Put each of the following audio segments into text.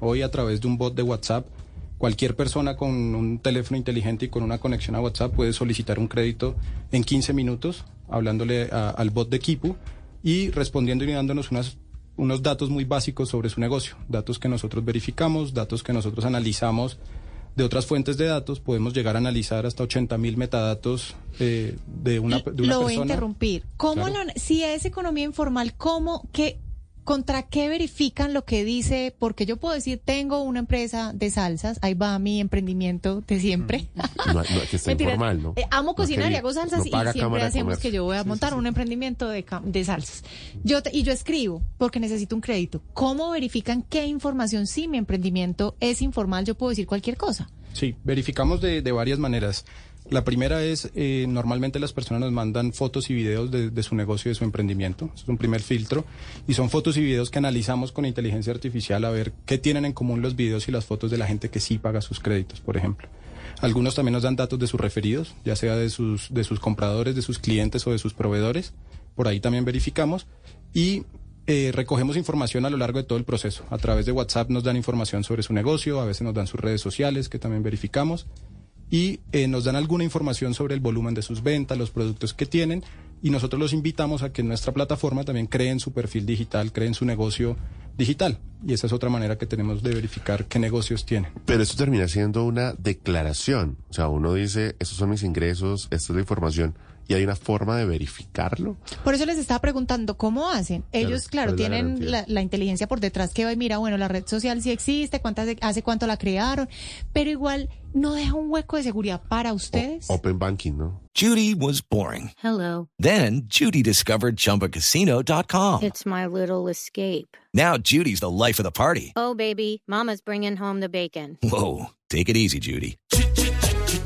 Hoy a través de un bot de WhatsApp, cualquier persona con un teléfono inteligente y con una conexión a WhatsApp puede solicitar un crédito en 15 minutos, hablándole a- al bot de Kipu y respondiendo y dándonos unas, unos datos muy básicos sobre su negocio, datos que nosotros verificamos, datos que nosotros analizamos de otras fuentes de datos, podemos llegar a analizar hasta 80 mil metadatos eh, de una, de una lo voy a persona. interrumpir. ¿Cómo Claro. lo- si es economía informal, cómo, qué, contra qué verifican lo que dice? Porque yo puedo decir, tengo una empresa de salsas, ahí va mi emprendimiento de siempre. No, no, que está Mentira. informal, ¿no? Eh, amo No cocinar y hago salsas no y siempre hacemos que yo voy a Sí, sí, montar sí. un emprendimiento de, de salsas. Yo te- y yo escribo porque necesito un crédito. ¿Cómo verifican qué información si mi emprendimiento es informal? Yo puedo decir cualquier cosa. Sí, verificamos de, de varias maneras. La primera es, eh, normalmente las personas nos mandan fotos y videos de, su negocio y de su emprendimiento. Es un primer filtro. Y son fotos y videos que analizamos con inteligencia artificial a ver qué tienen en común los videos y las fotos de la gente que sí paga sus créditos, por ejemplo. Algunos también nos dan datos de sus referidos, ya sea de sus, de sus compradores, de sus clientes o de sus proveedores. Por ahí también verificamos. Y eh, recogemos información a lo largo de todo el proceso. A través de WhatsApp nos dan información sobre su negocio, a veces nos dan sus redes sociales, que también verificamos, y eh, nos dan alguna información sobre el volumen de sus ventas, los productos que tienen, y nosotros los invitamos a que en nuestra plataforma también creen su perfil digital, creen su negocio digital. Y esa es otra manera que tenemos de verificar qué negocios tienen. Pero esto termina siendo una declaración. O sea, uno dice, estos son mis ingresos, esta es la información, y hay una forma de verificarlo. Por eso les estaba preguntando cómo hacen. Ellos, claro, Claro, ¿cuál es la tienen garantía? la, la inteligencia por detrás que va y mira, bueno, la red social sí existe, cuántas hace cuánto la crearon, pero igual no deja un hueco de seguridad para ustedes. Open banking, ¿no? Judy was boring. Hello. Then Judy discovered ChumbaCasino.com. It's my little escape. Now Judy's the life of the party. Oh, baby, Mama's bringing home the bacon. Whoa, take it easy, Judy.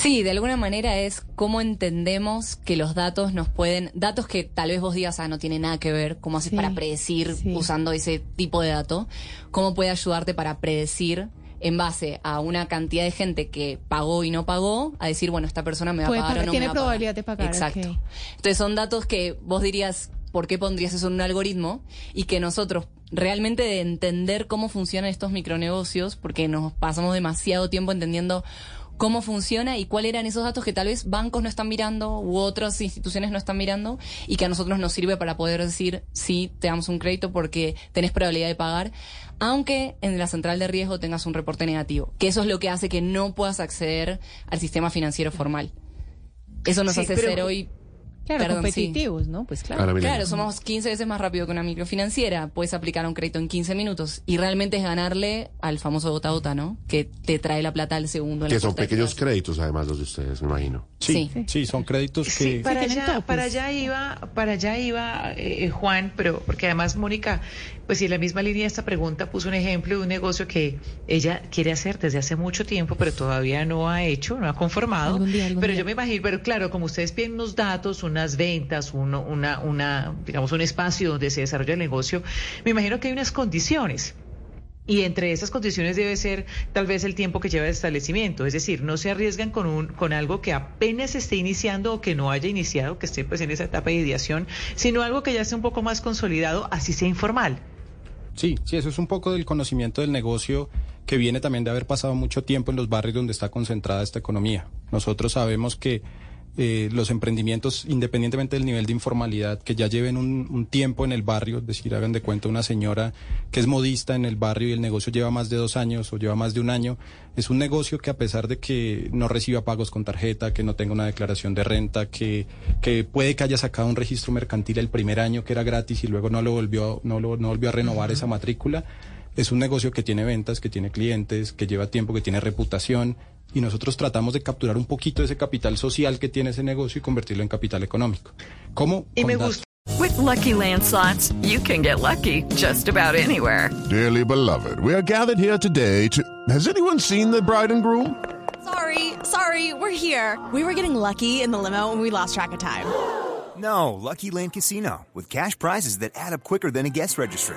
Sí, de alguna manera es cómo entendemos que los datos nos pueden, datos que tal vez vos digas, ah, no tiene nada que ver, cómo haces Sí, para predecir sí. usando ese tipo de dato, cómo puede ayudarte para predecir en base a una cantidad de gente que pagó y no pagó, a decir, bueno, esta persona me va Puede a pagar o no tiene me va a pagar. probabilidad de pagar, Exacto. Entonces son datos que vos dirías, ¿por qué pondrías eso en un algoritmo? Y que nosotros realmente de entender cómo funcionan estos micronegocios, porque nos pasamos demasiado tiempo entendiendo cómo funciona y cuáles eran esos datos que tal vez bancos no están mirando u otras instituciones no están mirando y que a nosotros nos sirve para poder decir sí, te damos un crédito porque tenés probabilidad de pagar, aunque en la central de riesgo tengas un reporte negativo, que eso es lo que hace que no puedas acceder al sistema financiero formal. Eso nos Sí, hace pero- ser hoy claro, perdón, sí. competitivos, ¿no? Pues claro. Claro, somos 15 veces más rápido que una microfinanciera. Puedes aplicar un crédito en 15 minutos. Y realmente es ganarle al famoso gota a gota, ¿no? Que te trae la plata al segundo. que la son pequeños créditos, además, los de ustedes, me imagino. Sí, Sí. sí, son créditos que... Sí, para allá, topes. para allá iba, para allá iba eh, eh, Juan, pero porque además Mónica, pues si en la misma línea de esta pregunta puso un ejemplo de un negocio que ella quiere hacer desde hace mucho tiempo, pero todavía no ha hecho, no ha conformado. Algún día, algún pero día. yo me imagino, pero claro, como ustedes piden unos datos, unas ventas, uno, una, una, digamos, un espacio donde se desarrolla el negocio, me imagino que hay unas condiciones. Y entre esas condiciones debe ser tal vez el tiempo que lleva el establecimiento, es decir, no se arriesgan con un con algo que apenas esté iniciando o que no haya iniciado, que esté pues en esa etapa de ideación, sino algo que ya esté un poco más consolidado, así sea informal. Sí, sí, eso es un poco del conocimiento del negocio que viene también de haber pasado mucho tiempo en los barrios donde está concentrada esta economía. Nosotros sabemos que eh, los emprendimientos, independientemente del nivel de informalidad, que ya lleven un, un tiempo en el barrio, es decir, hagan de cuenta una señora que es modista en el barrio y el negocio lleva más de dos años o lleva más de un año, es un negocio que a pesar de que no reciba pagos con tarjeta, que no tenga una declaración de renta, que, que puede que haya sacado un registro mercantil el primer año que era gratis y luego no lo volvió, no lo, no volvió a renovar esa matrícula, es un negocio que tiene ventas, que tiene clientes, que lleva tiempo, que tiene reputación y nosotros tratamos de capturar un poquito de ese capital social que tiene ese negocio y convertirlo en capital económico. ¿Cómo? Y Con me gusta. With Lucky Land slots, you can get lucky just about anywhere. Dearly beloved, we are gathered here today to. Has anyone seen the bride and groom? Sorry, sorry, we're here. We were getting lucky in the limo and we lost track of time. No, Lucky Land Casino, with cash prizes that add up quicker than a guest registry.